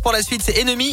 Pour la suite, c'est Ennemi.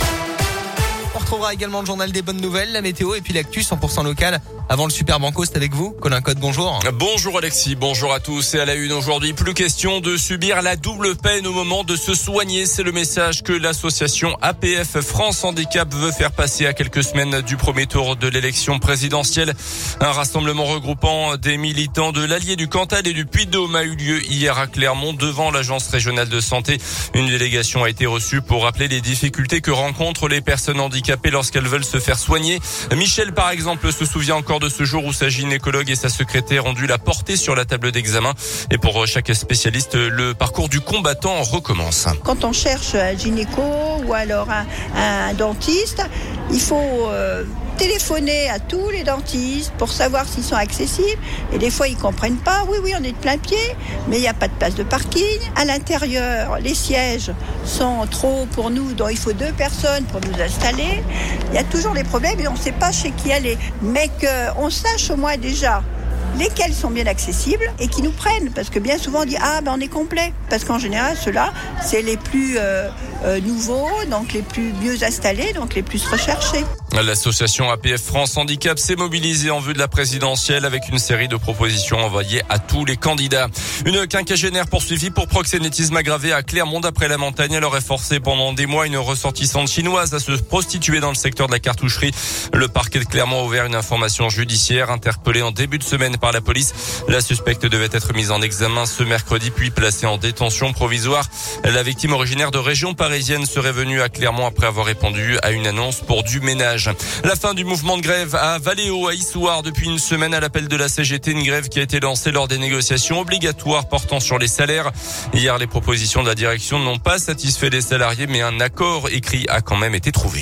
On retrouvera également le journal des bonnes nouvelles, la météo et puis l'actu 100% local. Avant le Super Banco, c'est avec vous. Colin Code, bonjour. Bonjour Alexis, bonjour à tous. Et à la une aujourd'hui, plus question de subir la double peine au moment de se soigner. C'est le message que l'association APF France Handicap veut faire passer à quelques semaines du premier tour de l'élection présidentielle. Un rassemblement regroupant des militants de l'Allier du Cantal et du Puy-de-Dôme a eu lieu hier à Clermont devant l'agence régionale de santé. Une délégation a été reçue pour rappeler les difficultés que rencontrent les personnes handicapées lorsqu'elles veulent se faire soigner. Michel, par exemple, se souvient encore de ce jour où sa gynécologue et sa secrétaire ont dû la porter sur la table d'examen. Et pour chaque spécialiste, le parcours du combattant recommence. Quand on cherche un gynéco ou alors un, dentiste, il faut euh, téléphoner à tous les dentistes pour savoir s'ils sont accessibles. Et des fois, ils comprennent pas. Oui, oui, on est de plein pied, mais il n'y a pas de place de parking. À l'intérieur, les sièges sont trop pour nous, donc il faut deux personnes pour nous installer. Il y a toujours des problèmes et on ne sait pas chez qui aller. Mais qu'on sache au moins déjà lesquels sont bien accessibles et qui nous prennent. Parce que bien souvent on dit ah ben on est complet. Parce qu'en général ceux-là c'est les plus euh, euh, nouveaux, donc les plus mieux installés, donc les plus recherchés. L'association APF France Handicap s'est mobilisée en vue de la présidentielle avec une série de propositions envoyées à tous les candidats. Une quinquagénaire poursuivie pour proxénétisme aggravé à Clermont après la montagne. Elle aurait forcé pendant des mois une ressortissante chinoise à se prostituer dans le secteur de la cartoucherie. Le parquet de Clermont a ouvert une information judiciaire interpellée en début de semaine par la police. La suspecte devait être mise en examen ce mercredi puis placée en détention provisoire. La victime originaire de région parisienne serait venue à Clermont après avoir répondu à une annonce pour du ménage. La fin du mouvement de grève à Valéo, à Issoire, depuis une semaine à l'appel de la CGT, une grève qui a été lancée lors des négociations obligatoires portant sur les salaires. Hier, les propositions de la direction n'ont pas satisfait les salariés, mais un accord écrit a quand même été trouvé.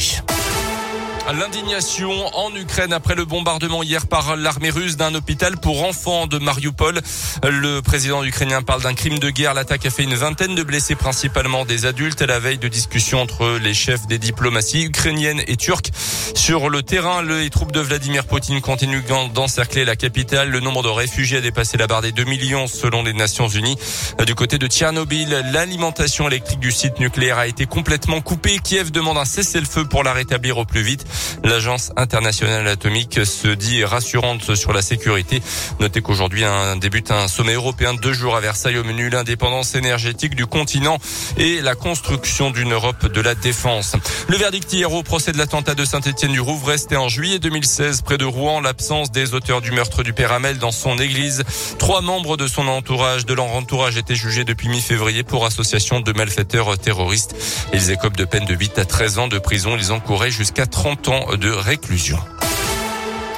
L'indignation en Ukraine après le bombardement hier par l'armée russe d'un hôpital pour enfants de Mariupol. Le président ukrainien parle d'un crime de guerre. L'attaque a fait une vingtaine de blessés, principalement des adultes, à la veille de discussions entre les chefs des diplomaties ukrainiennes et turques. Sur le terrain, les troupes de Vladimir Poutine continuent d'encercler la capitale. Le nombre de réfugiés a dépassé la barre des 2 millions selon les Nations Unies. Du côté de Tchernobyl, l'alimentation électrique du site nucléaire a été complètement coupée. Kiev demande un cessez-le-feu pour la rétablir au plus vite. L'agence internationale atomique se dit rassurante sur la sécurité. Notez qu'aujourd'hui débute un sommet européen de deux jours à Versailles au menu l'indépendance énergétique du continent et la construction d'une Europe de la défense. Le verdict hier au procès de l'attentat de Saint-Étienne du Rouvre restait en juillet 2016 près de Rouen l'absence des auteurs du meurtre du père Hamel dans son église. Trois membres de son entourage, de leur entourage étaient jugés depuis mi-février pour association de malfaiteurs terroristes. Ils écopent de peine de 8 à 13 ans de prison. Ils encouraient jusqu'à 30 de réclusion.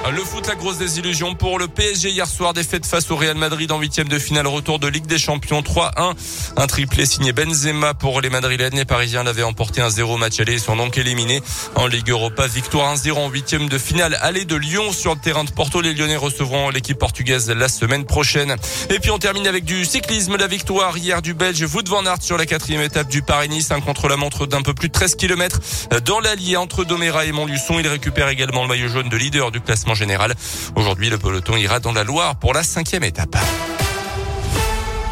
Le foot, la grosse désillusion pour le PSG hier soir, défaite face au Real Madrid en huitième de finale, retour de Ligue des Champions 3-1. Un triplé signé Benzema pour les Madrilènes. Les Parisiens l'avaient emporté un zéro match aller et sont donc éliminés en Ligue Europa. Victoire 1-0 en huitième de finale, aller de Lyon sur le terrain de Porto. Les Lyonnais recevront l'équipe portugaise la semaine prochaine. Et puis on termine avec du cyclisme, la victoire hier du Belge Wout van Aert sur la quatrième étape du Paris-Nice, un contre-la-montre d'un peu plus de 13 km dans l'allié entre Doméra et Montluçon. Il récupère également le maillot jaune de leader du général. Aujourd'hui, le peloton ira dans la Loire pour la cinquième étape.